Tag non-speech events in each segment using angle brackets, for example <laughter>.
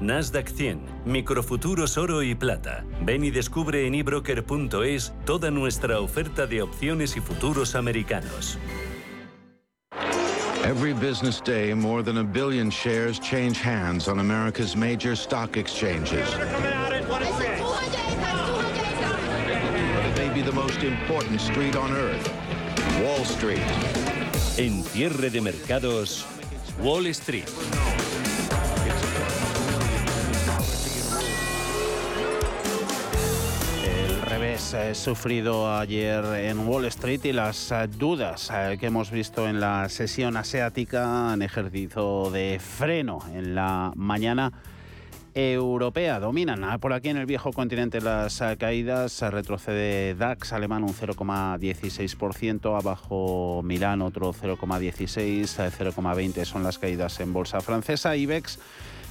Nasdaq 100, microfuturos oro y plata. Ven y descubre en ebroker.es toda nuestra oferta de opciones y futuros americanos. Every business day, more than a billion shares change hands on America's major stock exchanges. Maybe the most important street on earth, Wall Street. En cierre de mercados, Wall Street. Revés eh, sufrido ayer en Wall Street y las eh, dudas eh, que hemos visto en la sesión asiática han ejercicio de freno en la mañana europea. Dominan ah, por aquí en el viejo continente las ah, caídas. Retrocede DAX alemán un 0,16%, abajo Milán otro 0,16, 0,20 son las caídas en bolsa francesa. IBEX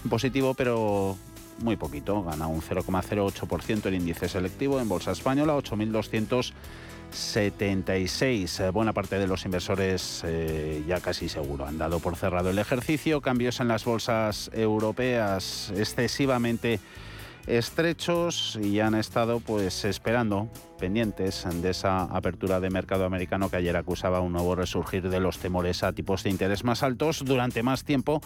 positivo, pero muy poquito, gana un 0,08% el índice selectivo en bolsa española, 8.276. Buena parte de los inversores eh, ya casi seguro han dado por cerrado el ejercicio. Cambios en las bolsas europeas excesivamente estrechos y han estado pues esperando pendientes de esa apertura de mercado americano que ayer acusaba un nuevo resurgir de los temores a tipos de interés más altos durante más tiempo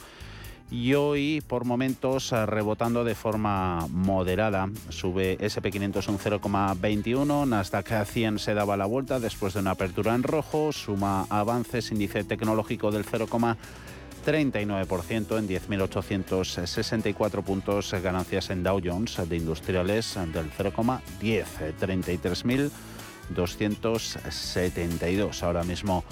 y hoy por momentos eh, rebotando de forma moderada. Sube SP500 un 0,21, Nasdaq 100 se daba la vuelta después de una apertura en rojo, suma avances, índice tecnológico del 0,39% en 10.864 puntos, ganancias en Dow Jones de industriales del 0,10, 33.272 ahora mismo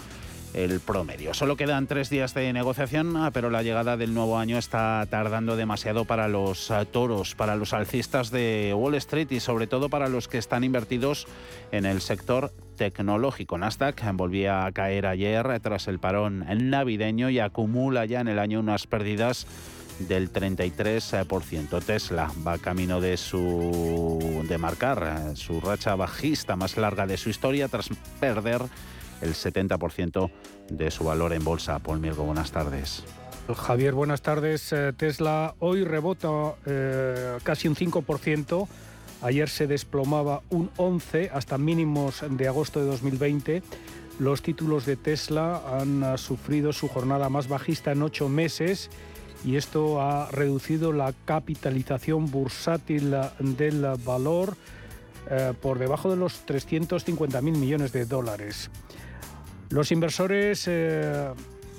el promedio. Solo quedan tres días de negociación, ah, pero la llegada del nuevo año está tardando demasiado para los ah, toros, para los alcistas de Wall Street y sobre todo para los que están invertidos en el sector tecnológico. Nasdaq volvía a caer ayer tras el parón navideño y acumula ya en el año unas pérdidas del 33%. Tesla va camino de su de marcar eh, su racha bajista más larga de su historia tras perder el 70% de su valor en bolsa. Paul Mirgo, buenas tardes. Javier, buenas tardes. Eh, Tesla hoy rebota eh, casi un 5%. Ayer se desplomaba un 11 hasta mínimos de agosto de 2020. Los títulos de Tesla han eh, sufrido su jornada más bajista en ocho meses y esto ha reducido la capitalización bursátil del valor por debajo de los 350.000 millones de dólares. Los inversores, eh,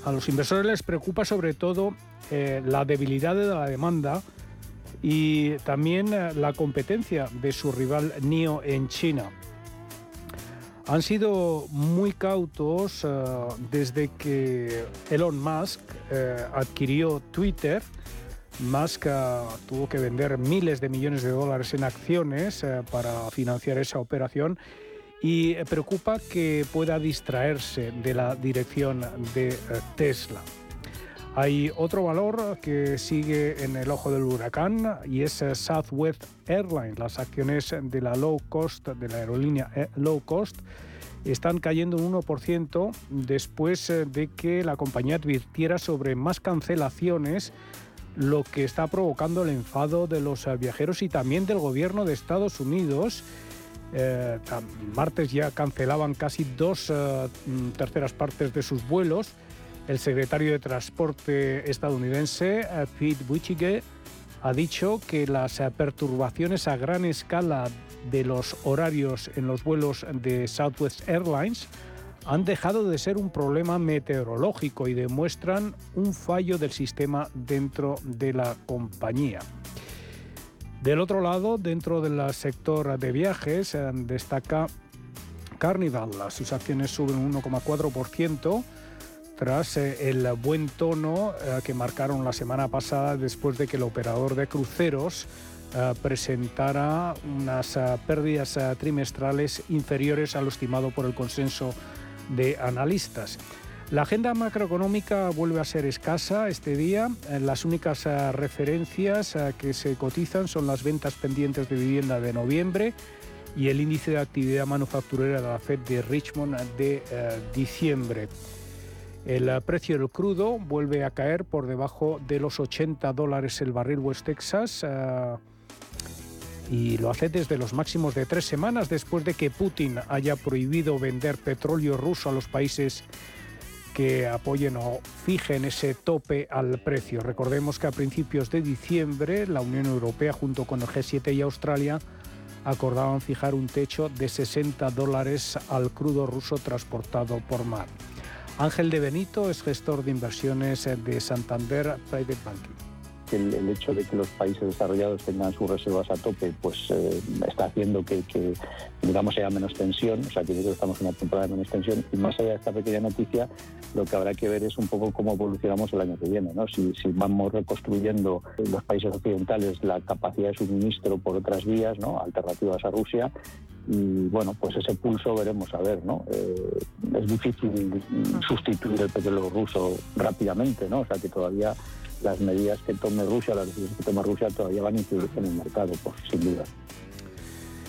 a los inversores les preocupa sobre todo eh, la debilidad de la demanda y también eh, la competencia de su rival NIO en China. Han sido muy cautos desde que Elon Musk adquirió Twitter. Musk tuvo que vender miles de millones de dólares en acciones para financiar esa operación y preocupa que pueda distraerse de la dirección de eh, Tesla. Hay otro valor que sigue en el ojo del huracán y es eh, Southwest Airlines. Las acciones de la low cost, de la aerolínea eh, low cost, están cayendo un 1% después de que la compañía advirtiera sobre más cancelaciones, lo que está provocando el enfado de los viajeros y también del gobierno de Estados Unidos eh, martes ya cancelaban casi dos eh, mm, terceras partes de sus vuelos. El secretario de Transporte estadounidense, eh, Pete Buttigieg, ha dicho que las perturbaciones a gran escala de los horarios en los vuelos de Southwest Airlines han dejado de ser un problema meteorológico y demuestran un fallo del sistema dentro de la compañía. Del otro lado, dentro del sector de viajes, eh, destaca Carnival. Sus acciones suben un 1,4% tras eh, el buen tono eh, que marcaron la semana pasada después de que el operador de cruceros presentara unas pérdidas trimestrales inferiores a lo estimado por el consenso de analistas. La agenda macroeconómica vuelve a ser escasa este día. Eh, las únicas eh, referencias eh, que se cotizan son las ventas pendientes de vivienda de noviembre y el índice de actividad manufacturera de la Fed de Richmond de diciembre. El precio del crudo vuelve a caer por debajo de los 80 dólares el barril West Texas. Y lo hace desde los máximos de tres semanas después de que Putin haya prohibido vender petróleo ruso a los países que apoyen o fijen ese tope al precio. Recordemos que a principios de diciembre la Unión Europea junto con el G7 y Australia acordaban fijar un techo de 60 dólares al crudo ruso transportado por mar. Ángel de Benito es gestor de inversiones de Santander Private Banking. El, hecho de que los países desarrollados tengan sus reservas a tope, pues eh, está haciendo que, digamos, haya menos tensión, o sea, que estamos en una temporada de menos tensión. Y más allá de esta pequeña noticia, lo que habrá que ver es un poco cómo evolucionamos el año que viene, ¿no? Si, si vamos reconstruyendo en los países occidentales la capacidad de suministro por otras vías, ¿no? Alternativas a Rusia, y bueno, pues ese pulso veremos a ver, ¿no? Eh, es difícil sustituir el petróleo ruso rápidamente, ¿no? O sea que todavía las medidas que tome Rusia, las decisiones que tome Rusia todavía van a influir en el mercado, por, sin duda.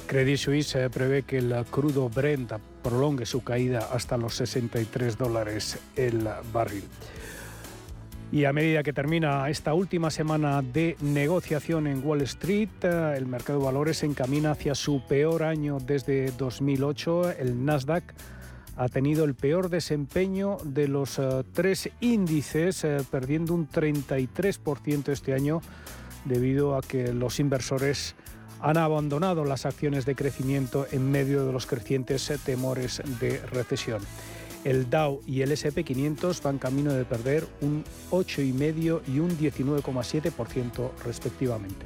Credit Suisse eh, prevé que el crudo Brent prolongue su caída hasta los 63 dólares el barril. Y a medida que termina esta última semana de negociación en Wall Street, eh, el mercado de valores se encamina hacia su peor año desde 2008. El Nasdaq ha tenido el peor desempeño de los eh, tres índices, eh, perdiendo un 33% este año debido a que los inversores han abandonado las acciones de crecimiento en medio de los crecientes temores de recesión. El Dow y el SP500 van camino de perder un 8,5 y un 19,7% respectivamente.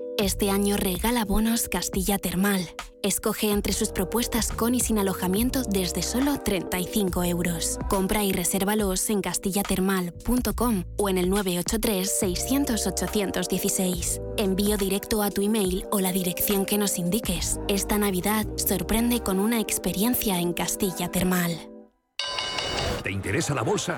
Este año regala bonos Castilla Termal. Escoge entre sus propuestas con y sin alojamiento desde solo 35 euros. Compra y resérvalos en castillatermal.com o en el 983-600-816. Envío directo a tu email o la dirección que nos indiques. Esta Navidad sorprende con una experiencia en Castilla Termal. ¿Te interesa la bolsa?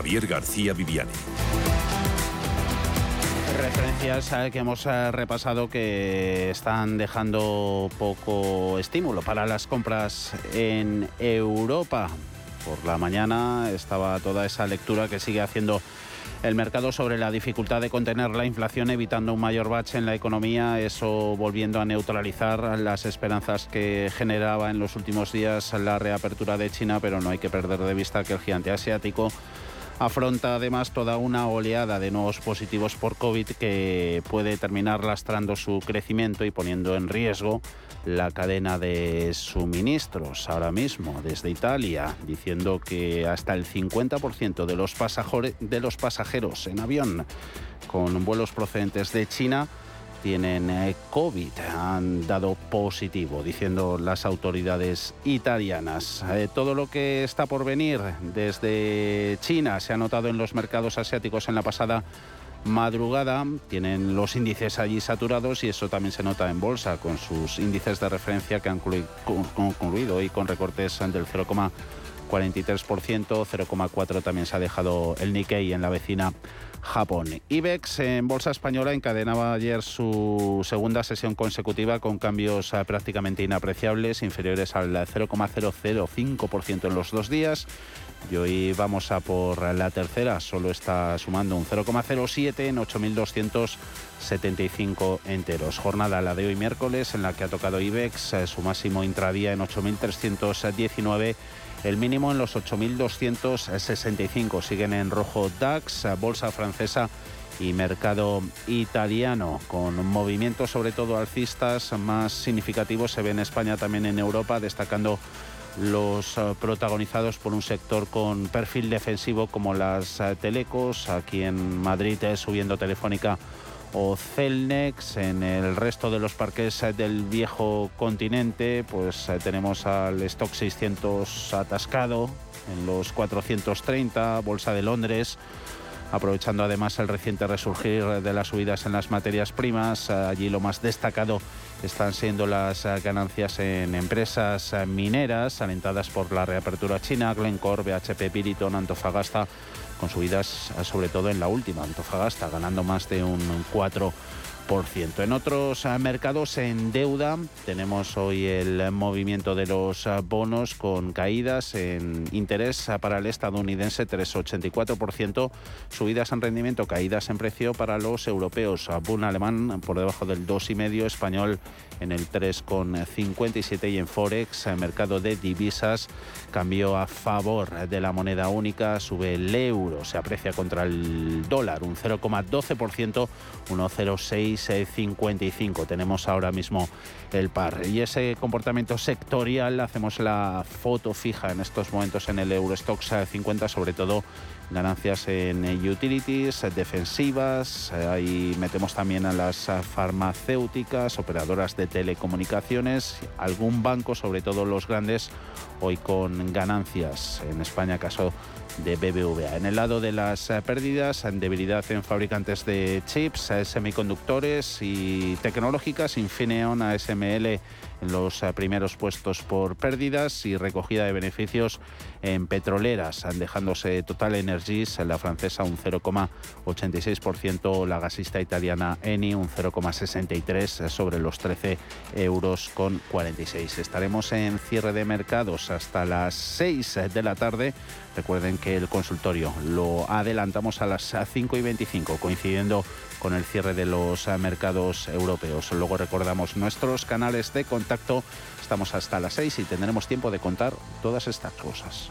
Javier García Viviani. Referencias que hemos eh, repasado que están dejando poco estímulo para las compras en Europa. Por la mañana estaba toda esa lectura que sigue haciendo el mercado sobre la dificultad de contener la inflación evitando un mayor bache en la economía, eso volviendo a neutralizar las esperanzas que generaba en los últimos días la reapertura de China, pero no hay que perder de vista que el gigante asiático afronta además toda una oleada de nuevos positivos por COVID que puede terminar lastrando su crecimiento y poniendo en riesgo la cadena de suministros ahora mismo desde Italia, diciendo que hasta el 50% de los, de los pasajeros en avión con vuelos procedentes de China tienen eh, COVID, han dado positivo, diciendo las autoridades italianas. Eh, todo lo que está por venir desde China se ha notado en los mercados asiáticos en la pasada madrugada. Tienen los índices allí saturados y eso también se nota en bolsa con sus índices de referencia que han concluido hoy con recortes del 0,43%, 0,4% también se ha dejado el Nikkei en la vecina Japón. IBEX en bolsa española encadenaba ayer su segunda sesión consecutiva con cambios eh, prácticamente inapreciables, inferiores al 0,005% en los dos días. Y hoy vamos a por la tercera, solo está sumando un 0,07 en 8.275 enteros. Jornada la de hoy miércoles en la que ha tocado IBEX eh, su máximo intradía en 8.319 el mínimo en los 8.265. Siguen en rojo DAX, Bolsa Francesa y mercado italiano, con movimientos sobre todo alcistas más significativos. Se ve en España, también en Europa, destacando los eh, protagonizados por un sector con perfil defensivo como las eh, telecos. Aquí en Madrid es subiendo Telefónica o Celnex. En el resto de los parques del viejo continente, pues eh, tenemos al stock 600 atascado en los 430, Bolsa de Londres. Aprovechando además el reciente resurgir de las subidas en las materias primas, allí lo más destacado están siendo las ganancias en empresas mineras, alentadas por la reapertura china, Glencore, BHP, Piriton, Antofagasta con subidas sobre todo en la última, Antofagasta, ganando más de un 4%. En otros ah, mercados en deuda tenemos hoy el movimiento de los ah, bonos con caídas en interés para el estadounidense 3,84%, subidas en rendimiento, caídas en precio para los europeos, Bund alemán por debajo del 2,5%, español en el 3,57 y en Forex, el mercado de divisas, cambió a favor de la moneda única, sube el euro, se aprecia contra el dólar un 0,12%, 1,0655. Tenemos ahora mismo el par. Y ese comportamiento sectorial, hacemos la foto fija en estos momentos en el Eurostox 50, sobre todo ganancias en utilities, defensivas, ahí metemos también a las farmacéuticas, operadoras de telecomunicaciones, algún banco, sobre todo los grandes, hoy con ganancias. En España, caso de BBVA. En el lado de las pérdidas, debilidad en fabricantes de chips, semiconductores y tecnológicas, Infineon, ASML en los eh, primeros puestos por pérdidas y recogida de beneficios en petroleras, dejándose Total Energies, la francesa un 0,86%, la gasista italiana Eni un 0,63 sobre los 13 euros con 46. Estaremos en cierre de mercados hasta las 6 de la tarde. Recuerden que el consultorio lo adelantamos a las 5 y 25, coincidiendo con el cierre de los mercados europeos. Luego recordamos nuestros canales de contacto. Estamos hasta las 6 y tendremos tiempo de contar todas estas cosas.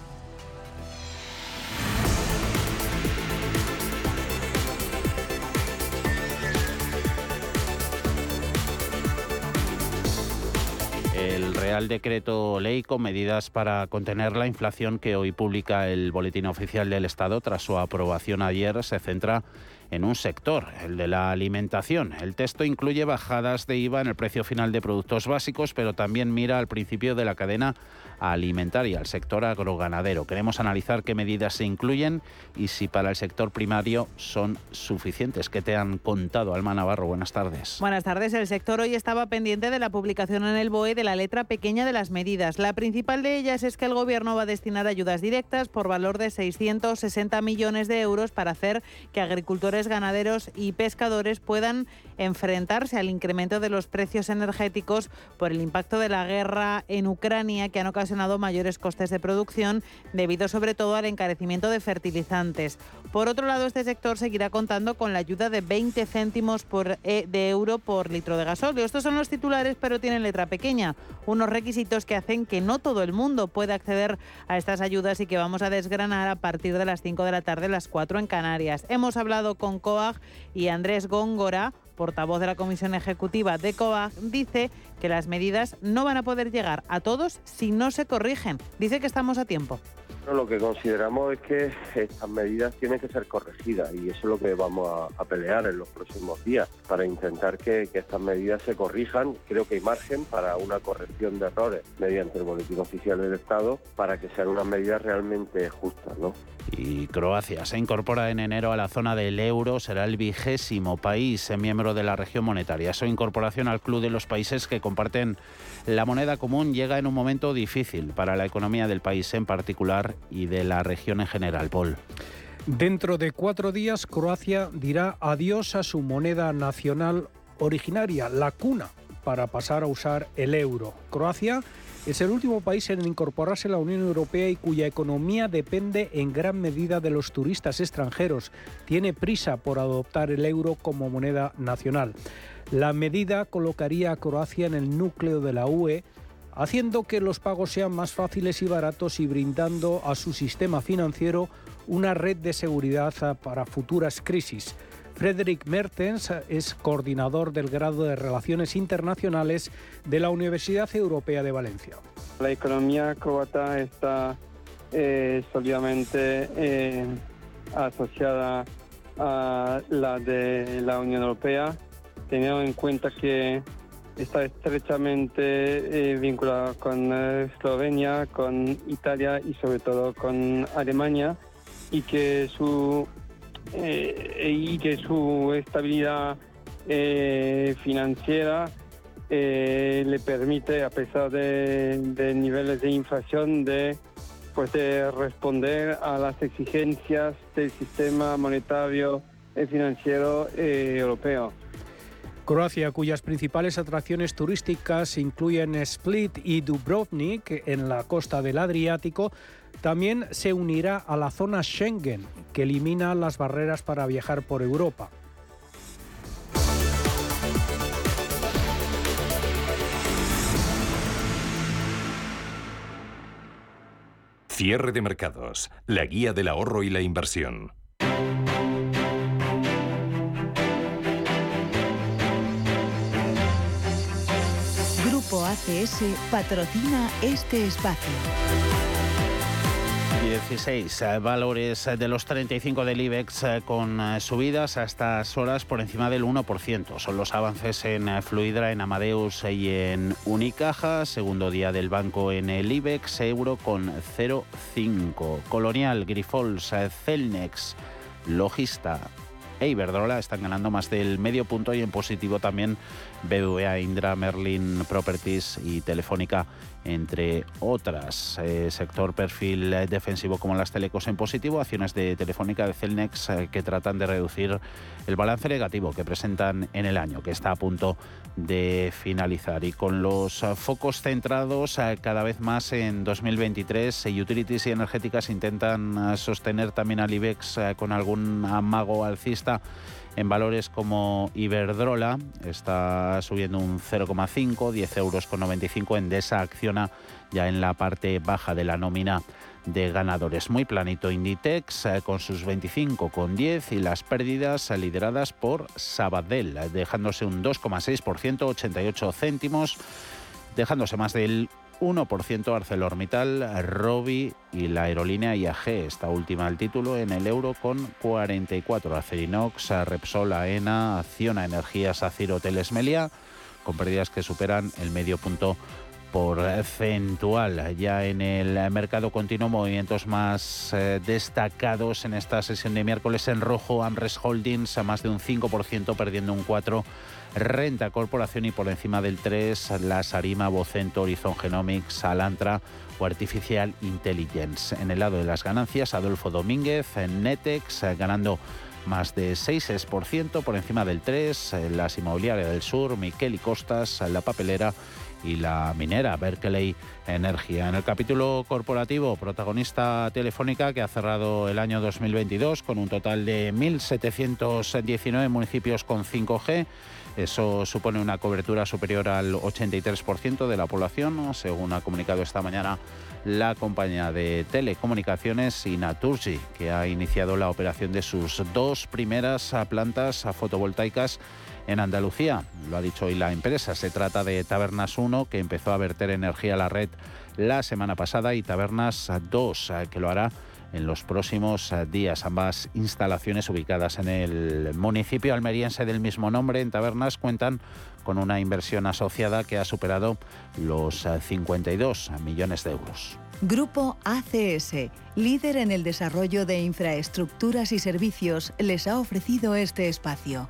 El Real Decreto Ley con medidas para contener la inflación que hoy publica el Boletín Oficial del Estado. Tras su aprobación ayer se centra en un sector, el de la alimentación. El texto incluye bajadas de IVA en el precio final de productos básicos, pero también mira al principio de la cadena alimentaria, al sector agroganadero. Queremos analizar qué medidas se incluyen y si para el sector primario son suficientes. ¿Qué te han contado, Alma Navarro? Buenas tardes. Buenas tardes. El sector hoy estaba pendiente de la publicación en el BOE de la letra pequeña de las medidas. La principal de ellas es que el Gobierno va a destinar ayudas directas por valor de 660 millones de euros para hacer que agricultores, ganaderos y pescadores puedan enfrentarse al incremento de los precios energéticos por el impacto de la guerra en Ucrania que han ocasionado mayores costes de producción debido sobre todo al encarecimiento de fertilizantes. Por otro lado, este sector seguirá contando con la ayuda de 20 céntimos por, e, de euro por litro de gasóleo. Estos son los titulares, pero tienen letra pequeña, unos requisitos que hacen que no todo el mundo pueda acceder a estas ayudas y que vamos a desgranar a partir de las 5 de la tarde, las 4 en Canarias. Hemos hablado con COAG y Andrés Góngora, portavoz de la Comisión Ejecutiva de COAG, dice que las medidas no van a poder llegar a todos si no se corrigen. Dice que estamos a tiempo lo que consideramos es que estas medidas tienen que ser corregidas y eso es lo que vamos a, pelear en los próximos días para intentar que, estas medidas se corrijan. Creo que hay margen para una corrección de errores mediante el boletín oficial del Estado para que sean unas medidas realmente justas. ¿no? Y Croacia se incorpora en enero a la zona del euro, será el vigésimo país miembro de la región monetaria. Su incorporación al club de los países que comparten la moneda común llega en un momento difícil para la economía del país en particular y de la región en general. Paul. Dentro de cuatro días, Croacia dirá adiós a su moneda nacional originaria, la cuna, para pasar a usar el euro. Croacia es el último país en incorporarse a la Unión Europea y cuya economía depende en gran medida de los turistas extranjeros. Tiene prisa por adoptar el euro como moneda nacional. La medida colocaría a Croacia en el núcleo de la UE, haciendo que los pagos sean más fáciles y baratos y brindando a su sistema financiero una red de seguridad para futuras crisis. Frederick Mertens es coordinador del grado de Relaciones Internacionales de la Universidad Europea de Valencia. La economía croata está eh, eh, asociada a la de la Unión Europea, teniendo en cuenta que está estrechamente eh, vinculada con Eslovenia, con Italia y sobre todo con Alemania y que su eh, y que su estabilidad eh, financiera eh, le permite, a pesar de, niveles de inflación, de, pues, responder a las exigencias del sistema monetario y financiero europeo. Croacia, cuyas principales atracciones turísticas incluyen Split y Dubrovnik en la costa del Adriático, también se unirá a la zona Schengen, que elimina las barreras para viajar por Europa. Cierre de mercados, la guía del ahorro y la inversión. Grupo ACS patrocina este espacio. 16 eh, valores de los 35 del IBEX eh, con eh, subidas a estas horas por encima del 1%. Son los avances en Fluidra, en Amadeus y en Unicaja. Segundo día del banco en el IBEX, euro con 0,5. Colonial, Grifols, Celnex, Logista, e Iberdrola están ganando más del medio punto y en positivo también BBVA, Indra, Merlin Properties y Telefónica entre otras. Eh, sector perfil defensivo como las telecos en positivo, acciones de Telefónica, de Celnex eh, que tratan de reducir el balance negativo que presentan en el año, que está a punto de finalizar. Y con los focos centrados eh, cada vez más en 2023, utilities y energéticas intentan sostener también al IBEX con algún amago alcista en valores como Iberdrola está subiendo un 0,5, 10 euros con 95. Endesa acciona ya en la parte baja de la nómina de ganadores. Muy planito Inditex eh, con sus 25 con 10 y las pérdidas lideradas por Sabadell, dejándose un 2,6%, 88 céntimos, dejándose más del 1% ArcelorMittal, Robi y la aerolínea IAG, esta última el título en el euro con 44. Acerinox, Repsol, AENA, Acciona Energías, Aciro, Hoteles Melia, con pérdidas que superan el medio punto porcentual. Ya en el mercado continuo, movimientos más eh, destacados en esta sesión de miércoles en rojo, Amres Holdings a más de un 5%, perdiendo un 4%. Renta Corporación y por encima del 3 la Sarima, Vocento, Horizon Genomics, Alantra o Artificial Intelligence. En el lado de las ganancias, Adolfo Domínguez, Netex ganando más de 6% por encima del 3, las inmobiliarias del sur, Miquel y Costas, la papelera y la minera Berkeley Energía. En el capítulo corporativo, protagonista Telefónica que ha cerrado el año 2022 con un total de 1.719 municipios con 5G eso supone una cobertura superior al 83% de la población, según ha comunicado esta mañana la compañía de telecomunicaciones Inaturgi, que ha iniciado la operación de sus dos primeras plantas fotovoltaicas en Andalucía. Lo ha dicho hoy la empresa. Se trata de Tabernas 1 1, que empezó a verter energía a la red la semana pasada, y Tabernas 2, que lo hará en los próximos días. Ambas instalaciones ubicadas en el municipio almeriense del mismo nombre, en Tabernas, cuentan con una inversión asociada que ha superado los 52 millones de euros. Grupo ACS, líder en el desarrollo de infraestructuras y servicios, les ha ofrecido este espacio.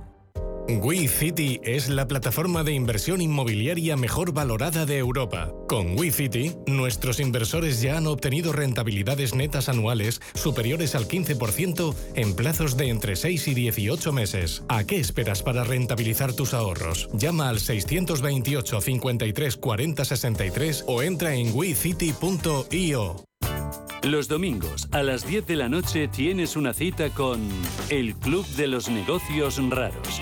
WeCity es la plataforma de inversión inmobiliaria mejor valorada de Europa. Con WeCity, nuestros inversores ya han obtenido rentabilidades netas anuales superiores al 15% en plazos de entre 6 y 18 meses. ¿A qué esperas para rentabilizar tus ahorros? Llama al 628 53 40 63 o entra en wecity.io. Los domingos a las 10 de la noche tienes una cita con el Club de los Negocios Raros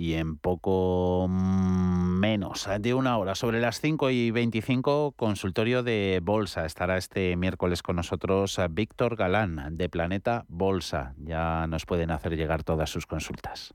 Y en poco menos de una hora, sobre las 5 y 25, consultorio de Bolsa. Estará este miércoles con nosotros Víctor Galán de Planeta Bolsa. Ya nos pueden hacer llegar todas sus consultas.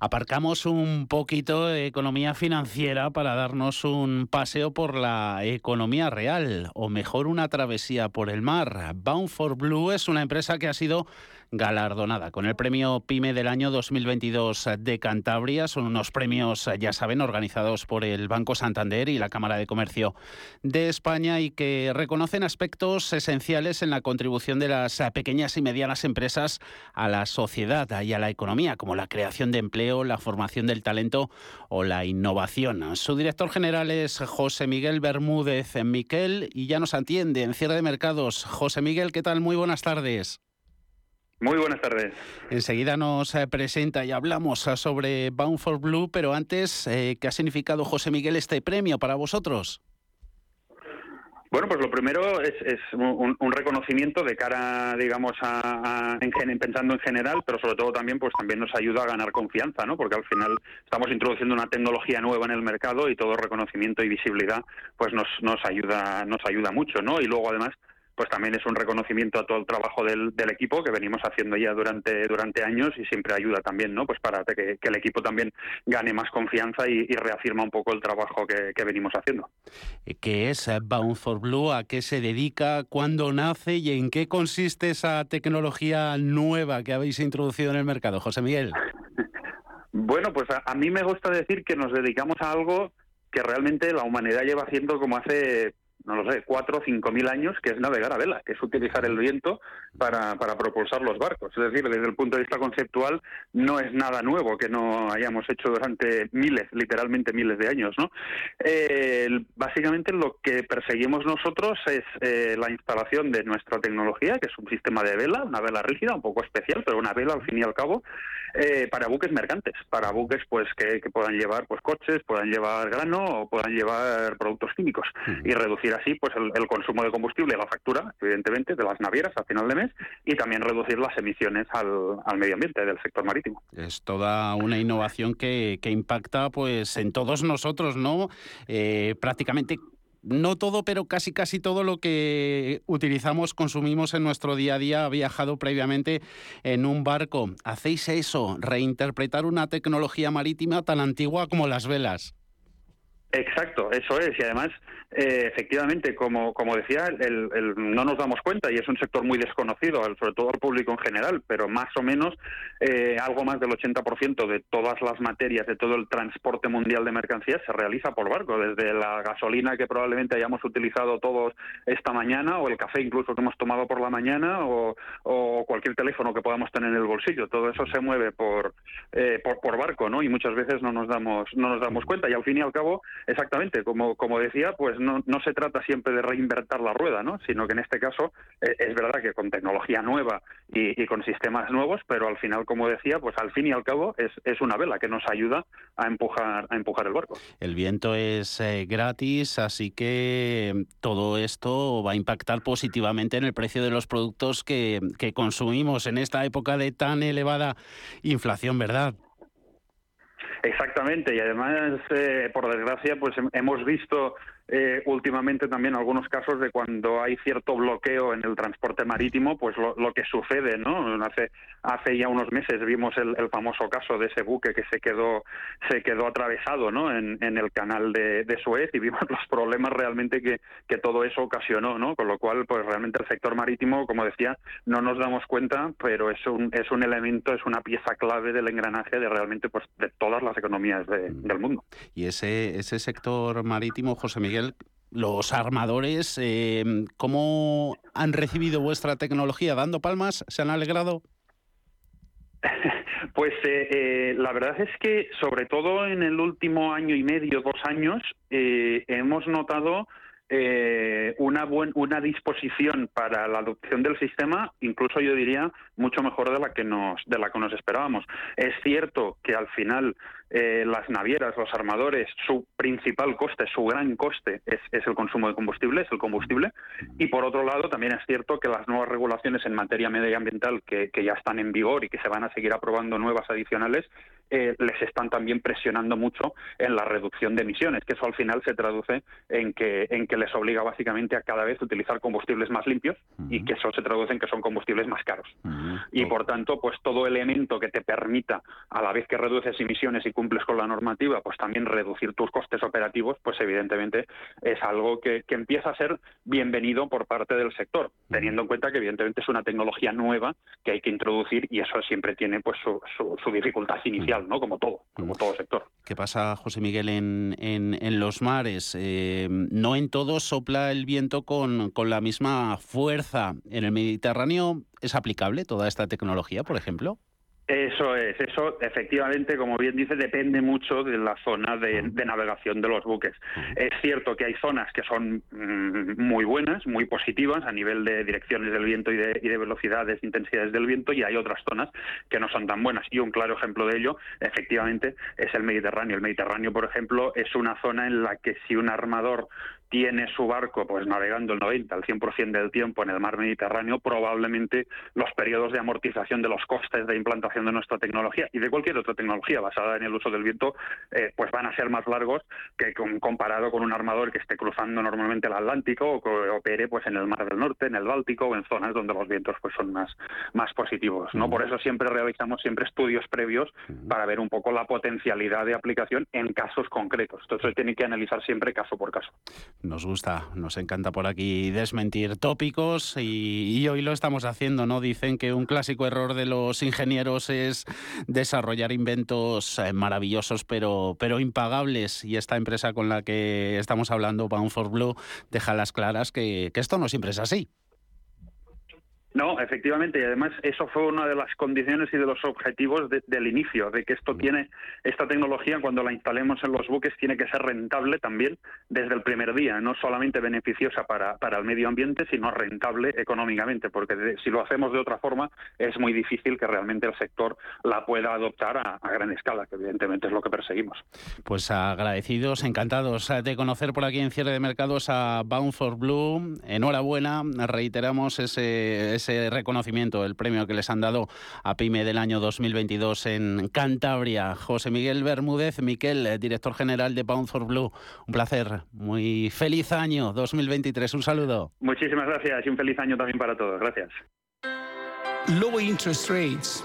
Aparcamos un poquito de economía financiera para darnos un paseo por la economía real, o mejor una travesía por el mar. Bound for Blue es una empresa que ha sido galardonada con el premio PYME del año 2022 de Cantabria. Son unos premios, ya saben, organizados por el Banco Santander y la Cámara de Comercio de España y que reconocen aspectos esenciales en la contribución de las pequeñas y medianas empresas a la sociedad y a la economía, como la creación de empleo, la formación del talento o la innovación. Su director general es José Miguel Bermúdez Miquel y ya nos atiende en cierre de mercados. José Miguel, ¿qué tal? Muy buenas tardes. Muy buenas tardes. Enseguida nos eh, presenta y hablamos eh, sobre Bound for Blue, pero antes, eh, ¿qué ha significado José Miguel este premio para vosotros? Bueno, pues lo primero es, un, reconocimiento de cara, digamos, a, pensando en general, pero sobre todo también, pues también nos ayuda a ganar confianza, ¿no? Porque al final estamos introduciendo una tecnología nueva en el mercado y todo reconocimiento y visibilidad, pues nos, nos ayuda, nos ayuda mucho, ¿no? Y luego además pues también es un reconocimiento a todo el trabajo del, equipo que venimos haciendo ya durante, durante años y siempre ayuda también, ¿no? Pues para que, el equipo también gane más confianza y, reafirma un poco el trabajo que, venimos haciendo. ¿Qué es Bound for Blue? ¿A qué se dedica? ¿Cuándo nace? ¿Y en qué consiste esa tecnología nueva que habéis introducido en el mercado, José Miguel? <laughs> bueno, pues a mí me gusta decir que nos dedicamos a algo que realmente la humanidad lleva haciendo como hace no lo sé, cuatro o cinco mil años, que es navegar a vela, que es utilizar el viento para, para propulsar los barcos. Es decir, desde el punto de vista conceptual, no es nada nuevo que no hayamos hecho durante miles, literalmente miles de años. ¿no? Eh, básicamente lo que perseguimos nosotros es eh, la instalación de nuestra tecnología, que es un sistema de vela, una vela rígida, un poco especial, pero una vela al fin y al cabo, eh, para buques mercantes, para buques pues que, puedan llevar pues coches, puedan llevar grano o puedan llevar productos químicos y reducir así pues el, consumo de combustible, la factura, evidentemente, de las navieras a final de mes y también reducir las emisiones al, medio ambiente del sector marítimo. Es toda una innovación que, que impacta pues en todos nosotros, ¿no? Eh, prácticamente no todo, pero casi casi todo lo que utilizamos, consumimos en nuestro día a día ha viajado previamente en un barco. ¿Hacéis eso? Reinterpretar una tecnología marítima tan antigua como las velas. Exacto, eso es. Y además, eh, efectivamente, como, como decía, el, no nos damos cuenta y es un sector muy desconocido, sobre todo al público en general, pero más o menos eh, algo más del 80% de todas las materias, de todo el transporte mundial de mercancías se realiza por barco, desde la gasolina que probablemente hayamos utilizado todos esta mañana o el café incluso que hemos tomado por la mañana o, cualquier teléfono que podamos tener en el bolsillo. Todo eso se mueve por, eh, por, por barco, ¿no? Y muchas veces no nos damos no nos damos cuenta y al fin y al cabo Exactamente, como, como decía, pues no, no se trata siempre de reinvertir la rueda, ¿no? sino que en este caso eh, es verdad que con tecnología nueva y, con sistemas nuevos, pero al final, como decía, pues al fin y al cabo es, es una vela que nos ayuda a empujar, a empujar el barco. El viento es eh, gratis, así que todo esto va a impactar positivamente en el precio de los productos que, que consumimos en esta época de tan elevada inflación, ¿verdad? Exactamente, y además, eh, por desgracia, pues hemos visto eh, últimamente también algunos casos de cuando hay cierto bloqueo en el transporte marítimo, pues lo, que sucede, ¿no? Hace, hace ya unos meses vimos el, famoso caso de ese buque que se quedó, se quedó atravesado, ¿no? En, el canal de, Suez y <laughs> vimos los problemas realmente que, que todo eso ocasionó, ¿no? Con lo cual, pues realmente el sector marítimo, como decía, no nos damos cuenta, pero es un, es un elemento, es una pieza clave del engranaje de realmente, pues, de todas las economías mm. del mundo. Y ese, ese sector marítimo, José Miguel, los armadores, eh, ¿cómo han recibido vuestra tecnología? ¿Dando palmas? ¿Se han alegrado? <laughs> Pues eh, eh, la verdad es que, sobre todo en el último año y medio, dos años, hemos notado una, buen, una disposición para la adopción del sistema, incluso yo diría mucho mejor de la que nos, de la que nos esperábamos. Es cierto que al final eh, las navieras, los armadores, su principal coste, su gran coste es, el consumo de combustible, es el combustible. Y por otro lado, también es cierto que las nuevas regulaciones en materia medioambiental que, ya están en vigor y que se van a seguir aprobando nuevas adicionales, eh, les están también presionando mucho en la reducción de emisiones, que eso al final se traduce en que, en que les obliga básicamente a cada vez utilizar combustibles más limpios y que eso se traduce en que son combustibles más caros. Y por tanto, pues todo elemento que te permita, a la vez que reduces emisiones y cumples con la normativa, pues también reducir tus costes operativos, pues evidentemente es algo que, empieza a ser bienvenido por parte del sector, teniendo en cuenta que evidentemente es una tecnología nueva que hay que introducir y eso siempre tiene pues su, dificultad inicial, ¿no? Como todo, como todo sector. ¿Qué pasa, José Miguel, en, en, los mares? Eh, no en todos sopla el viento con, con la misma fuerza. En el Mediterráneo es aplicable toda esta tecnología, por ejemplo. Eso es, eso efectivamente, como bien dice, depende mucho de la zona de, navegación de los buques. Es cierto que hay zonas que son mm, muy buenas, muy positivas a nivel de direcciones del viento y de, y de velocidades, intensidades del viento, y hay otras zonas que no son tan buenas. Y un claro ejemplo de ello, efectivamente, es el Mediterráneo. El Mediterráneo, por ejemplo, es una zona en la que si un armador tiene su barco pues navegando el 90 al 100% del tiempo en el mar Mediterráneo, probablemente los periodos de amortización de los costes de implantación de nuestra tecnología y de cualquier otra tecnología basada en el uso del viento, eh, pues van a ser más largos que comparado con un armador que esté cruzando normalmente el Atlántico o que opere pues en el Mar del Norte, en el Báltico o en zonas donde los vientos pues son más, más positivos. ¿no? Por eso siempre realizamos siempre estudios previos para ver un poco la potencialidad de aplicación en casos concretos. Entonces tiene que analizar siempre caso por caso. Nos gusta, nos encanta por aquí desmentir tópicos y, hoy lo estamos haciendo, ¿no? Dicen que un clásico error de los ingenieros es desarrollar inventos eh, maravillosos pero, pero impagables y esta empresa con la que estamos hablando, Bound for Blue, deja las claras que esto no siempre es así. No, efectivamente, y además eso fue una de las condiciones y de los objetivos del inicio, de que esto tiene, esta tecnología cuando la instalemos en los buques tiene que ser rentable también desde el primer día, no solamente beneficiosa para, para el medio ambiente, sino rentable económicamente, porque si lo hacemos de otra forma es muy difícil que realmente el sector la pueda adoptar a, a gran escala, que evidentemente es lo que perseguimos. Pues agradecidos, encantados de conocer por aquí en cierre de mercados a Bound for Blue. Enhorabuena, reiteramos ese, ese reconocimiento, el premio que les han dado a PYME del año 2022 en Cantabria. José Miguel Bermúdez, Miquel, eh, director general de Bound for Blue. Un placer. Muy feliz año 2023. Un saludo. Muchísimas gracias y un feliz año también para todos. Gracias. Low interest rates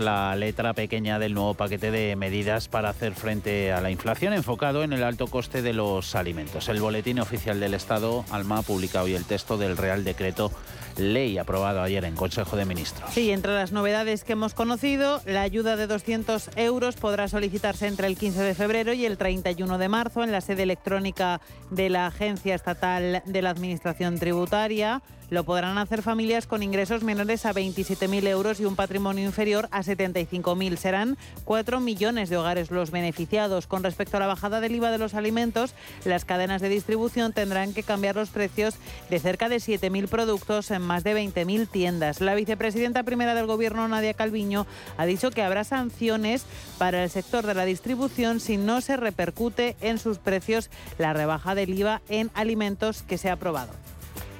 mercados. la letra pequeña del nuevo paquete de medidas para hacer frente a la inflación enfocado en el alto coste de los alimentos. El Boletín Oficial del Estado, Alma, ha publicado hoy el texto del Real Decreto Ley aprobado ayer en Consejo de Ministros. Sí, entre las novedades que hemos conocido, la ayuda de 200 euros podrá solicitarse entre el 15 de febrero y el 31 de marzo en la sede electrónica de la Agencia Estatal de la Administración Tributaria. Lo podrán hacer familias con ingresos menores a 27.000 euros y un patrimonio inferior a 75.000. Serán 4 millones de hogares los beneficiados. Con respecto a la bajada del IVA de los alimentos, las cadenas de distribución tendrán que cambiar los precios de cerca de 7.000 productos en más de 20.000 tiendas. La vicepresidenta primera del Gobierno, Nadia Calviño, ha dicho que habrá sanciones para el sector de la distribución si no se repercute en sus precios la rebaja del IVA en alimentos que se ha aprobado.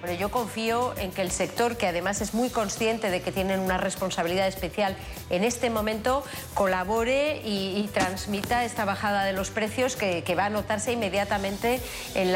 Pero yo confío en que el sector, que además es muy consciente de que tienen una responsabilidad especial en este momento, colabore y, transmita esta bajada de los precios que, va a notarse inmediatamente en,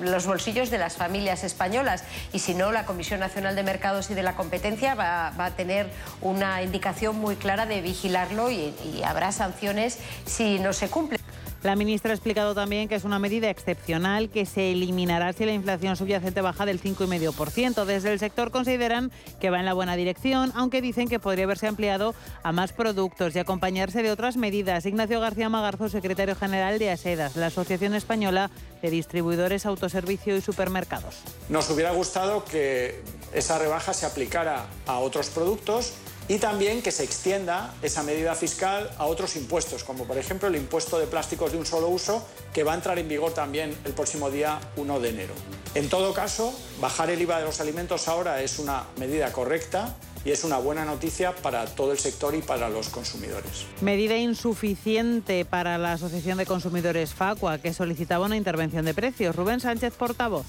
los bolsillos de las familias españolas. Y si no, la Comisión Nacional de Mercados y de la Competencia va, a tener una indicación muy clara de vigilarlo y habrá sanciones si no se cumple. La ministra ha explicado también que es una medida excepcional que se eliminará si la inflación subyacente baja del 5,5%. Desde el sector consideran que va en la buena dirección, aunque dicen que podría haberse ampliado a más productos y acompañarse de otras medidas. Ignacio García Magarzo, secretario general de ASEDAS, la Asociación Española de Distribuidores, Autoservicio y Supermercados. Nos hubiera gustado que esa rebaja se aplicara a otros productos y también que se extienda esa medida fiscal a otros impuestos, como por ejemplo el impuesto de plásticos de un solo uso, que va a entrar en vigor también el próximo día 1 de enero. En todo caso, bajar el IVA de los alimentos ahora es una medida correcta y es una buena noticia para todo el sector y para los consumidores. Medida insuficiente para la Asociación de Consumidores FACUA, que solicitaba una intervención de precios. Rubén Sánchez, portavoz.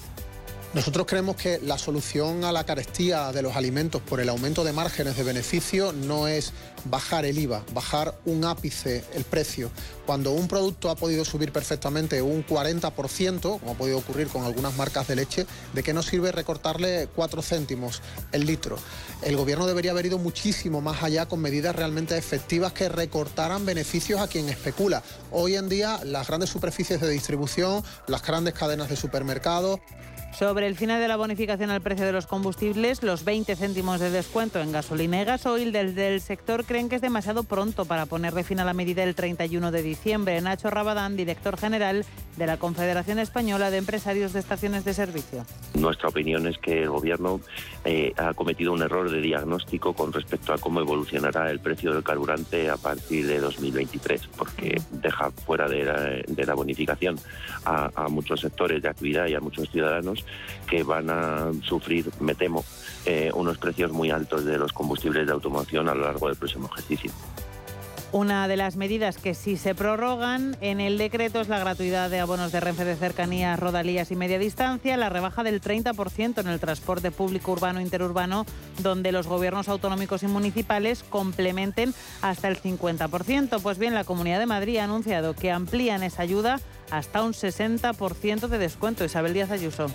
Nosotros creemos que la solución a la carestía de los alimentos por el aumento de márgenes de beneficio no es bajar el IVA, bajar un ápice el precio. Cuando un producto ha podido subir perfectamente un 40%, como ha podido ocurrir con algunas marcas de leche, ¿de qué nos sirve recortarle 4 céntimos el litro? El gobierno debería haber ido muchísimo más allá con medidas realmente efectivas que recortaran beneficios a quien especula. Hoy en día las grandes superficies de distribución, las grandes cadenas de supermercados, sobre el final de la bonificación al precio de los combustibles, los 20 céntimos de descuento en gasolina y gasoil desde el sector creen que es demasiado pronto para ponerle fin a la medida el 31 de diciembre. Nacho Rabadán, director general de la Confederación Española de Empresarios de Estaciones de Servicio. Nuestra opinión es que el Gobierno eh, ha cometido un error de diagnóstico con respecto a cómo evolucionará el precio del carburante a partir de 2023, porque deja fuera de la, bonificación a, a muchos sectores de actividad y a muchos ciudadanos que van a sufrir, me temo, eh, unos precios muy altos de los combustibles de automoción a lo largo del próximo ejercicio. Una de las medidas que sí se prorrogan en el decreto es la gratuidad de abonos de Renfe de cercanías, rodalías y media distancia, la rebaja del 30% en el transporte público urbano interurbano, donde los gobiernos autonómicos y municipales complementen hasta el 50%. Pues bien, la Comunidad de Madrid ha anunciado que amplían esa ayuda hasta un 60% de descuento. Isabel Díaz Ayuso.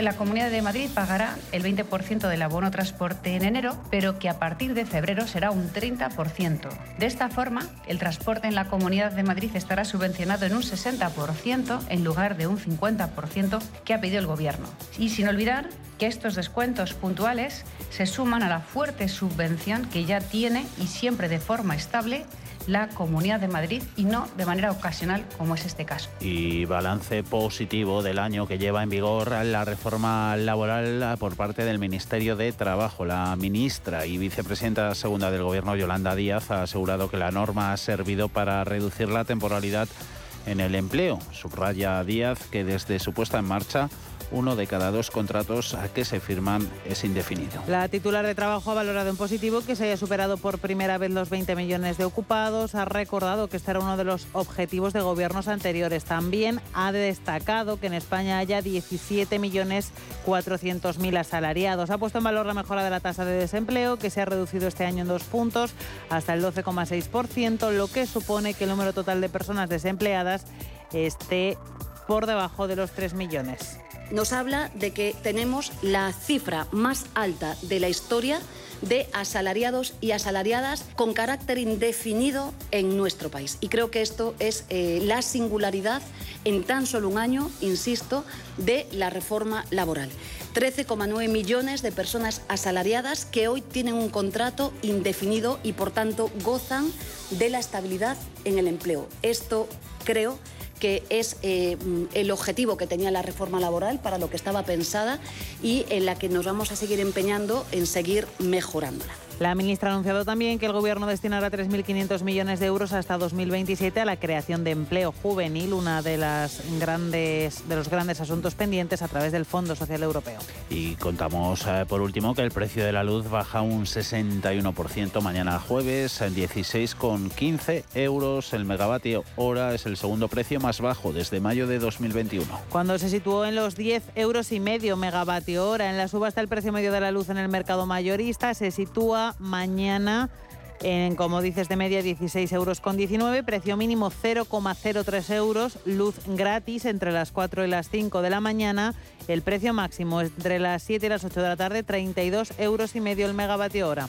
La Comunidad de Madrid pagará el 20% del abono transporte en enero, pero que a partir de febrero será un 30%. De esta forma, el transporte en la Comunidad de Madrid estará subvencionado en un 60% en lugar de un 50% que ha pedido el Gobierno. Y sin olvidar que estos descuentos puntuales se suman a la fuerte subvención que ya tiene y siempre de forma estable la Comunidad de Madrid y no de manera ocasional como es este caso. Y balance positivo del año que lleva en vigor la reforma laboral por parte del Ministerio de Trabajo. La ministra y vicepresidenta segunda del Gobierno, Yolanda Díaz, ha asegurado que la norma ha servido para reducir la temporalidad en el empleo. Subraya Díaz que desde su puesta en marcha uno de cada dos contratos que se firman es indefinido. La titular de trabajo ha valorado en positivo que se haya superado por primera vez los 20 millones de ocupados. Ha recordado que este era uno de los objetivos de gobiernos anteriores. También ha destacado que en España haya 17 millones 400 mil asalariados. Ha puesto en valor la mejora de la tasa de desempleo que se ha reducido este año en dos puntos hasta el 12,6%, lo que supone que el número total de personas desempleadas esté por debajo de los 3 millones nos habla de que tenemos la cifra más alta de la historia de asalariados y asalariadas con carácter indefinido en nuestro país. Y creo que esto es eh, la singularidad en tan solo un año, insisto, de la reforma laboral. 13,9 millones de personas asalariadas que hoy tienen un contrato indefinido y por tanto gozan de la estabilidad en el empleo. Esto creo que es eh, el objetivo que tenía la reforma laboral para lo que estaba pensada y en la que nos vamos a seguir empeñando en seguir mejorándola. La ministra ha anunciado también que el Gobierno destinará 3.500 millones de euros hasta 2027 a la creación de empleo juvenil, una de las grandes de los grandes asuntos pendientes a través del Fondo Social Europeo. Y contamos eh, por último que el precio de la luz baja un 61% mañana jueves, en 16,15 euros el megavatio hora es el segundo precio más bajo desde mayo de 2021. Cuando se situó en los 10 euros y medio megavatio hora en la subasta el precio medio de la luz en el mercado mayorista se sitúa mañana en, como dices, de media 16 euros con 19, precio mínimo 0,03 euros, luz gratis entre las 4 y las 5 de la mañana, el precio máximo entre las 7 y las 8 de la tarde, 32 euros y medio el megavatio hora.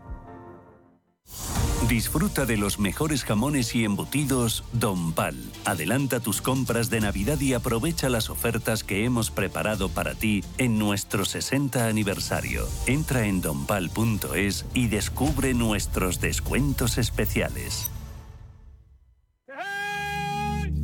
Disfruta de los mejores jamones y embutidos Don Pal. Adelanta tus compras de Navidad y aprovecha las ofertas que hemos preparado para ti en nuestro 60 aniversario. Entra en donpal.es y descubre nuestros descuentos especiales.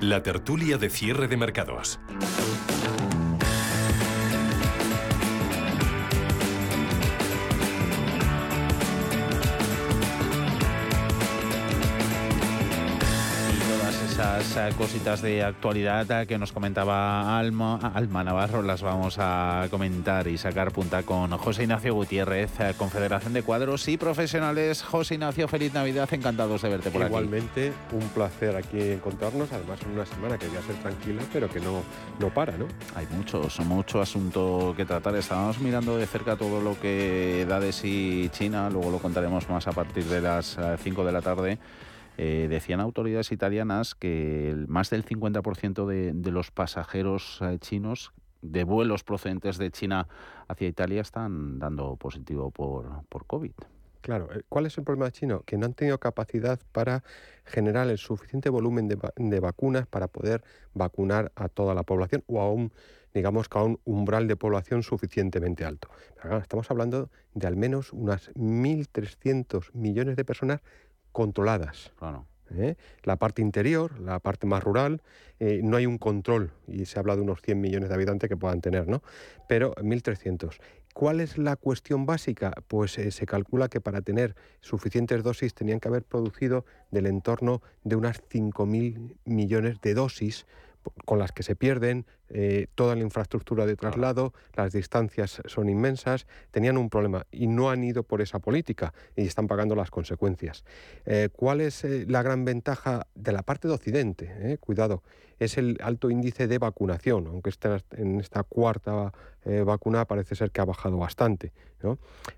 la tertulia de cierre de mercados. Esas eh, cositas de actualidad eh, que nos comentaba Alma, Alma Navarro las vamos a comentar y sacar punta con José Ignacio Gutiérrez, eh, Confederación de Cuadros y Profesionales. José Ignacio, feliz Navidad, encantados de verte por aquí. Igualmente, un placer aquí encontrarnos, además en una semana que voy a ser tranquila, pero que no, no para, ¿no? Hay muchos, mucho asunto que tratar. Estábamos mirando de cerca todo lo que da de sí China, luego lo contaremos más a partir de las 5 de la tarde Eh, decían autoridades italianas que más del 50% de, de los pasajeros eh, chinos de vuelos procedentes de China hacia Italia están dando positivo por, por COVID. Claro, eh, ¿cuál es el problema chino? Que no han tenido capacidad para generar el suficiente volumen de, vacunas para poder vacunar a toda la población o a un, digamos, a un umbral de población suficientemente alto. estamos hablando de al menos unas 1.300 millones de personas controladas. ¿eh? La parte interior, la parte más rural, eh, no hay un control y se habla de unos 100 millones de habitantes que puedan tener, ¿no? Pero 1.300. ¿Cuál es la cuestión básica? Pues eh, se calcula que para tener suficientes dosis tenían que haber producido del entorno de unas 5.000 millones de dosis con las que se pierden eh, toda la infraestructura de traslado, las distancias son inmensas, tenían un problema y no han ido por esa política y están pagando las consecuencias. Eh, ¿Cuál es eh, la gran ventaja de la parte de Occidente? Cuidado, es el alto índice de vacunación, aunque en esta cuarta vacuna parece ser que ha bajado bastante.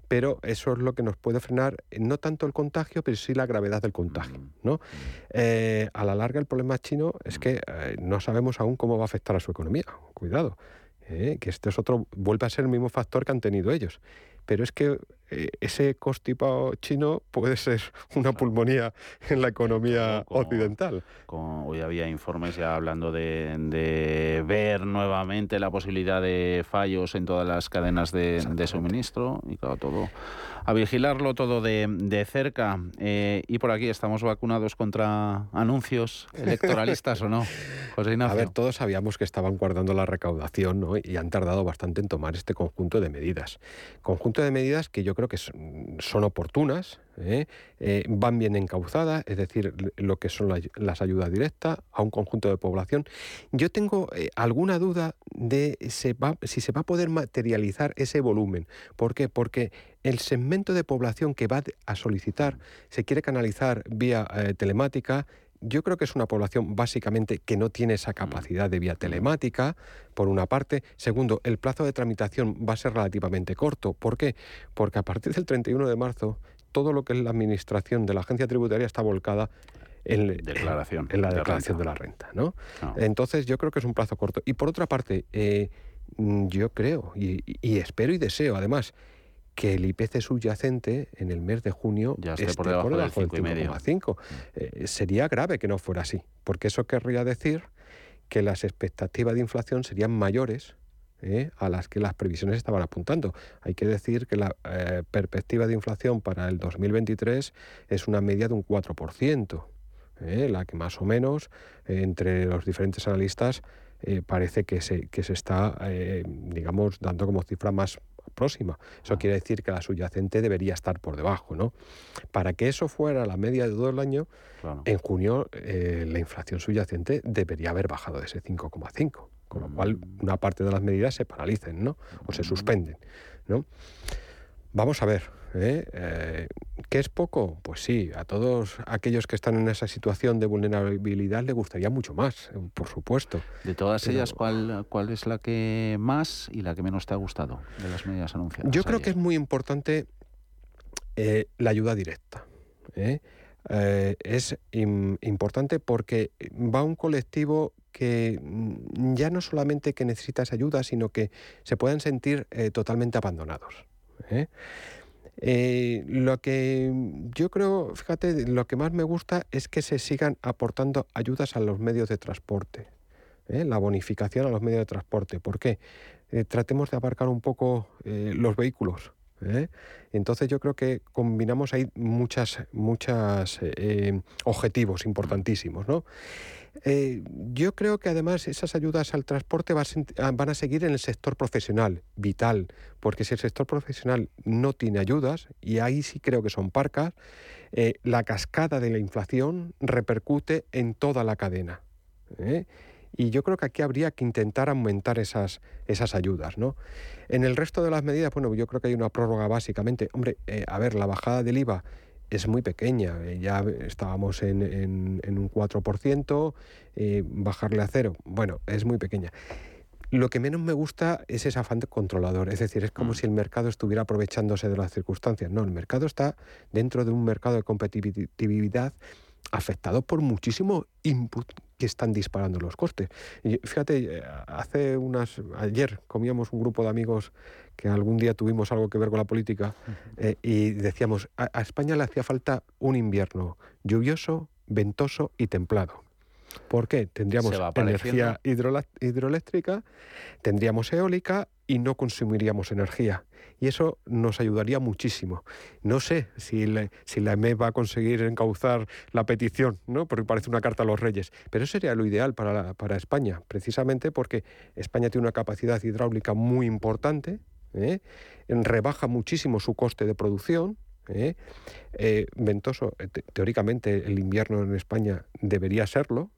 Pero eso es lo que nos puede frenar no tanto el contagio, pero sí la gravedad del contagio. Mm. ¿no? a la larga el problema chino es que no sabemos aún cómo va a afectar a su economía cuidado, eh, que este es otro, vuelve a ser el mismo factor que han tenido ellos. Pero es que ese constipado chino puede ser <laughs> una pulmonía en la economía occidental. hoy había informes ya hablando de, ver nuevamente la posibilidad de fallos en todas las cadenas de, de suministro y claro, todo a vigilarlo todo de, cerca. Eh, y por aquí estamos vacunados contra anuncios <laughs> electoralistas o no, José Ignacio. A ver, todos sabíamos que estaban guardando la recaudación ¿no? y han tardado bastante en tomar este conjunto de medidas. Conjunto de medidas que yo creo que son oportunas, ¿eh? Eh, van bien encauzadas, es decir, lo que son las, ayudas directas a un conjunto de población. Yo tengo eh, alguna duda de si se va a poder materializar ese volumen. ¿Por qué? Porque el segmento de población que va a solicitar se quiere canalizar vía telemática yo creo que es una población básicamente que no tiene esa capacidad de vía telemática, por una parte. Segundo, el plazo de tramitación va a ser relativamente corto. ¿Por qué? Porque a partir del 31 de marzo todo lo que es la administración de la agencia tributaria está volcada en, declaración en la declaración de la renta. ¿no? Ah. Entonces yo creo que es un plazo corto. Y por otra parte, eh, yo creo y, espero y deseo además que el IPC subyacente en el mes de junio ya esté, por debajo, del 5,5. Eh, sería grave que no fuera así, porque eso querría decir que las expectativas de inflación serían mayores ¿eh? a las que las previsiones estaban apuntando. Hay que decir que la eh, perspectiva de inflación para el 2023 es una media de un 4%, ¿eh? la que más o menos entre los diferentes analistas parece que se, que se está, digamos, dando como cifra más próxima. Eso quiere decir que la subyacente debería estar por debajo. ¿no? Para que eso fuera la media de todo el año, en junio la inflación subyacente debería haber bajado de ese 5,5 con lo cual mm. una parte de las medidas se paralicen ¿no? o se mm. suspenden. ¿no? Vamos a ver, ¿eh? ¿eh? ¿qué es poco? Pues sí, a todos aquellos que están en esa situación de vulnerabilidad les gustaría mucho más, por supuesto. De todas ellas, ¿cuál, ¿cuál es la que más y la que menos te ha gustado de las medidas anunciadas? Yo creo que es muy importante eh, la ayuda directa. ¿eh? es importante porque va a un colectivo que mm, ya no solamente que necesitas ayuda, sino que se pueden sentir eh, totalmente abandonados. ¿Eh? Eh, lo que yo creo, fíjate, lo que más me gusta es que se sigan aportando ayudas a los medios de transporte, la bonificación a los medios de transporte. ¿Por qué? tratemos de abarcar un poco los vehículos. Entonces yo creo que combinamos ahí muchas, muchas objetivos importantísimos, ¿no? Eh, yo creo que además esas ayudas al transporte ah, van a seguir en el sector profesional, vital, porque si el sector profesional no tiene ayudas, y ahí sí creo que son parcas, eh, la cascada de la inflación repercute en toda la cadena. ¿eh? Y yo creo que aquí habría que intentar aumentar esas, esas ayudas. ¿no? En el resto de las medidas, bueno, yo creo que hay una prórroga básicamente. Hombre, a ver, la bajada del IVA es muy pequeña. Eh, ya estábamos en, un 4%, eh, bajarle a cero, bueno, es muy pequeña. Lo que menos me gusta es ese afán de controlador, es decir, es como mm. si el mercado estuviera aprovechándose de las circunstancias. No, el mercado está dentro de un mercado de competitividad afectados por muchísimo input que están disparando los costes. Y fíjate, eh, hace unas ayer comíamos un grupo de amigos que algún día tuvimos algo que ver con la política eh, y decíamos a, España le hacía falta un invierno lluvioso, ventoso y templado. ¿Por qué? Tendríamos energía hidroeléctrica, tendríamos eólica y no consumiríamos energía. Y eso nos ayudaría muchísimo. No sé si, si la EME va a conseguir encauzar la petición, ¿no? porque parece una carta a los reyes, pero eso sería lo ideal para, para España, precisamente porque España tiene una capacidad hidráulica muy importante, ¿eh? rebaja muchísimo su coste de producción, ¿eh? Eh, ventoso, teóricamente el invierno en España debería serlo,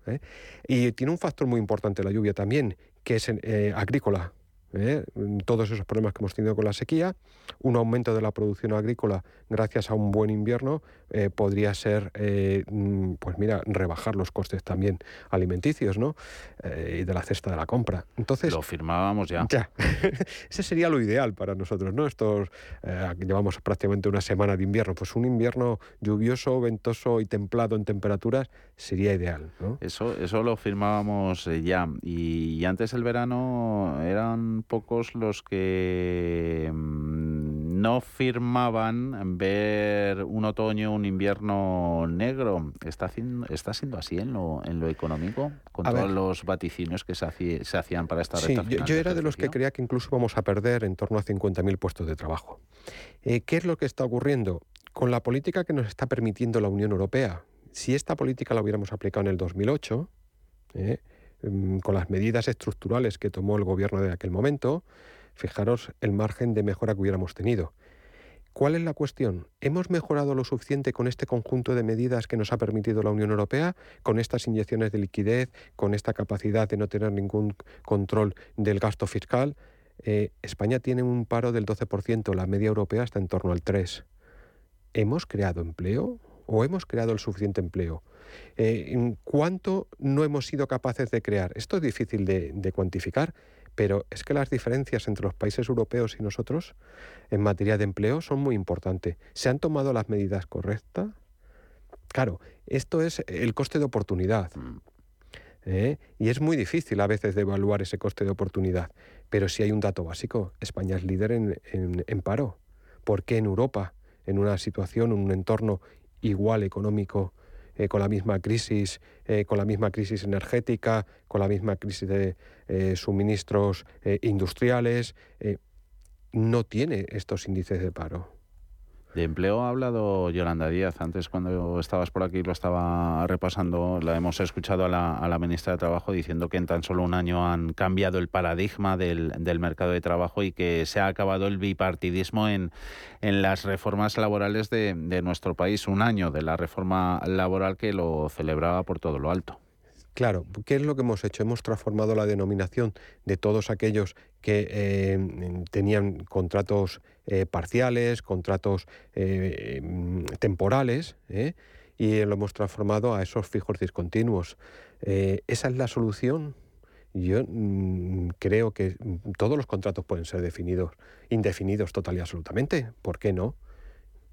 y tiene un factor muy importante la lluvia también, que es agrícola. ¿Eh? todos esos problemas que hemos tenido con la sequía, un aumento de la producción agrícola gracias a un buen invierno eh, podría ser, eh, mm, pues mira, rebajar los costes también alimenticios, ¿no? y de la cesta de la compra. Entonces lo firmábamos ya. Ya, <laughs> ese sería lo ideal para nosotros, ¿no? Estos llevamos prácticamente una semana de invierno, pues un invierno lluvioso, ventoso y templado en temperaturas sería ideal, ¿no? Eso, eso lo firmábamos ya y antes el verano eran pocos los que mm, no firmaban ver un otoño, un invierno negro. ¿Está, está siendo así en lo, en lo económico? Con todos los vaticinios que se, se, hacían para esta sí, yo, era de los que creía que incluso vamos a perder en torno a 50.000 puestos de trabajo. Eh, ¿Qué es lo que está ocurriendo? Con la política que nos está permitiendo la Unión Europea. Si esta política la hubiéramos aplicado en el 2008, eh, Mm, con las medidas estructurales que tomó el gobierno de aquel momento, fijaros el margen de mejora que hubiéramos tenido. ¿Cuál es la cuestión? ¿Hemos mejorado lo suficiente con este conjunto de medidas que nos ha permitido la Unión Europea, con estas inyecciones de liquidez, con esta capacidad de no tener ningún control del gasto fiscal? Eh, España tiene un paro del 12%, la media europea está en torno al 3%. ¿Hemos creado empleo o hemos creado el suficiente empleo? Eh, ¿Cuánto no hemos sido capaces de crear? Esto es difícil de, cuantificar, pero es que las diferencias entre los países europeos y nosotros en materia de empleo son muy importantes. ¿Se han tomado las medidas correctas? Claro, esto es el coste de oportunidad. Mm. ¿eh? Y es muy difícil a veces de evaluar ese coste de oportunidad. Pero si hay un dato básico, España es líder en, en paro. ¿Por qué en Europa, en una situación, en un entorno igual económico, eh, con la misma crisis, eh, con la misma crisis energética, con la misma crisis de eh, suministros industriales, no tiene estos índices de paro. De empleo ha hablado Yolanda Díaz. Antes, cuando estabas por aquí, lo estaba repasando. La hemos escuchado a la, ministra de Trabajo diciendo que en tan solo un año han cambiado el paradigma del, mercado de trabajo y que se ha acabado el bipartidismo en, en las reformas laborales de, de nuestro país. Un año de la reforma laboral que lo celebraba por todo lo alto. Claro, ¿qué es lo que hemos hecho? Hemos transformado la denominación de todos aquellos que eh, tenían contratos eh, parciales, contratos eh, temporales, y lo hemos transformado a esos fijos discontinuos. ¿Esa es la solución? Yo mm, creo que todos los contratos pueden ser definidos, indefinidos total y absolutamente. ¿Por qué no?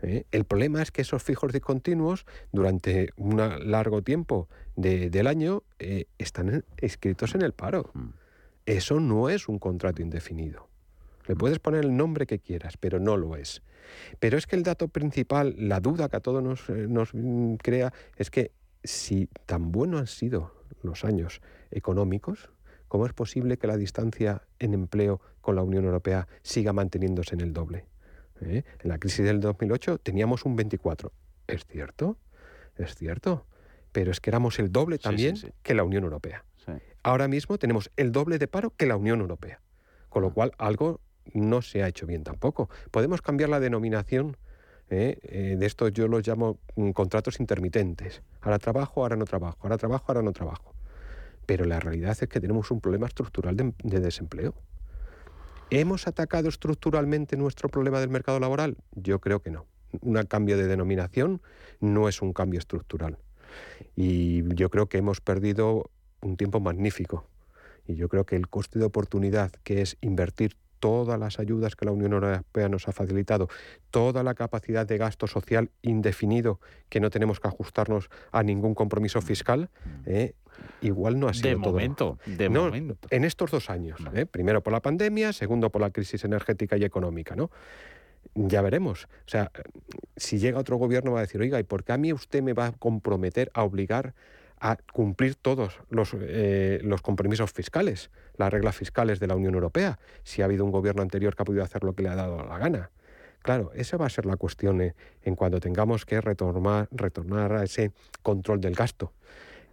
¿Eh? El problema es que esos fijos discontinuos durante un largo tiempo del año eh, están escritos en el paro. Mm. Eso no es un contrato indefinido. Le mm. puedes poner el nombre que quieras, pero no lo es. Pero es que el dato principal, la duda que a todos nos, eh, nos mm, crea, es que si tan buenos han sido los años económicos, ¿cómo es posible que la distancia en empleo con la Unión Europea siga manteniéndose en el doble? ¿Eh? En la crisis del 2008 teníamos un 24. ¿Es cierto? Es cierto. Pero es que éramos el doble también que la Unión Europea. Ahora mismo tenemos el doble de paro que la Unión Europea. Con lo ah. cual algo no se ha hecho bien tampoco. Podemos cambiar la denominación ¿eh? Eh, de esto yo los llamo mm, contratos intermitentes. Ahora trabajo, ahora no trabajo, ahora trabajo, ahora no trabajo. Pero la realidad es que tenemos un problema estructural de desempleo. ¿Hemos atacado estructuralmente nuestro problema del mercado laboral? Yo creo que no. Un cambio de denominación no es un cambio estructural. Y yo creo que hemos perdido un tiempo magnífico. Y yo creo que el coste de oportunidad, que es invertir todas las ayudas que la Unión Europea nos ha facilitado, toda la capacidad de gasto social indefinido, que no tenemos que ajustarnos a ningún compromiso fiscal, ¿eh? igual no ha sido De todo. momento, de No, momento. En estos dos años, ¿eh? primero por la pandemia, segundo por la crisis energética y económica, ¿no? Ya veremos. O sea, si llega otro gobierno va a decir, oiga, ¿y por qué a mí usted me va a comprometer, a obligar a cumplir todos los, eh, los compromisos fiscales, las reglas fiscales de la Unión Europea, si ha habido un gobierno anterior que ha podido hacer lo que le ha dado la gana? Claro, esa va a ser la cuestión eh, en cuando tengamos que retornar, retornar a ese control del gasto.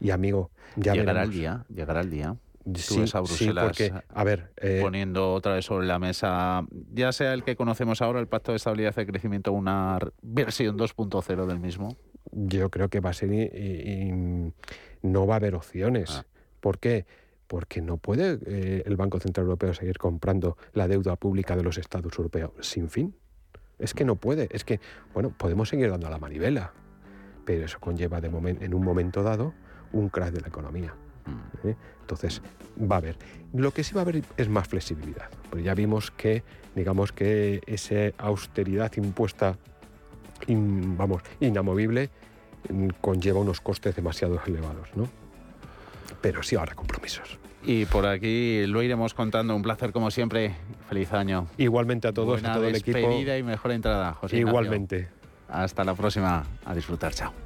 Y amigo, ya llegará veremos. el día, llegará el día. Tú Sí, ves a sí, Bruselas porque, a ver, eh, poniendo otra vez sobre la mesa, ya sea el que conocemos ahora, el Pacto de Estabilidad y Crecimiento, una versión 2.0 del mismo. Yo creo que va a ser y, y- y no va a haber opciones. Ah. ¿Por qué? Porque no puede eh, el Banco Central Europeo seguir comprando la deuda pública de los Estados europeos sin fin. Es que no puede. Es que, bueno, podemos seguir dando a la manivela, pero eso conlleva de momen- en un momento dado un crash de la economía. ¿eh? Entonces, va a haber. Lo que sí va a haber es más flexibilidad. Porque ya vimos que, digamos que esa austeridad impuesta in- vamos, inamovible, mm, conlleva unos costes demasiado elevados, ¿no? Pero sí habrá compromisos. Y por aquí lo iremos contando. Un placer como siempre. Feliz año. Igualmente a todos, Buena a todo el equipo. y mejor entrada, José Ignacio. Igualmente. Hasta la próxima. A disfrutar. Chao.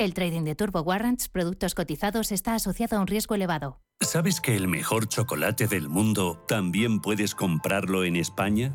El trading de Turbo Warrants, productos cotizados, está asociado a un riesgo elevado. ¿Sabes que el mejor chocolate del mundo también puedes comprarlo en España?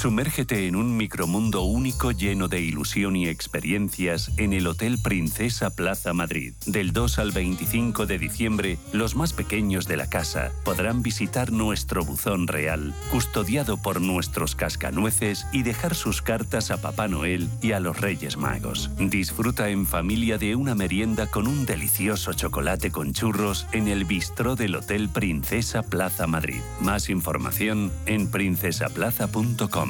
Sumérgete en un micromundo único lleno de ilusión y experiencias en el Hotel Princesa Plaza Madrid. Del 2 al 25 de diciembre, los más pequeños de la casa podrán visitar nuestro buzón real, custodiado por nuestros cascanueces y dejar sus cartas a Papá Noel y a los Reyes Magos. Disfruta en familia de una merienda con un delicioso chocolate con churros en el bistró del Hotel Princesa Plaza Madrid. Más información en princesaplaza.com.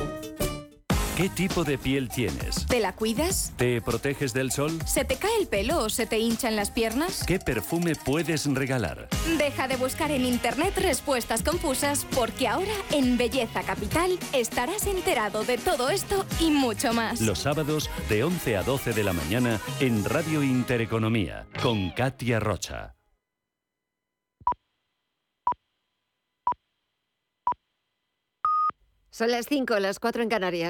¿Qué tipo de piel tienes? ¿Te la cuidas? ¿Te proteges del sol? ¿Se te cae el pelo o se te hinchan las piernas? ¿Qué perfume puedes regalar? Deja de buscar en internet respuestas confusas porque ahora en Belleza Capital estarás enterado de todo esto y mucho más. Los sábados de 11 a 12 de la mañana en Radio Intereconomía con Katia Rocha. Son las 5, las 4 en Canarias.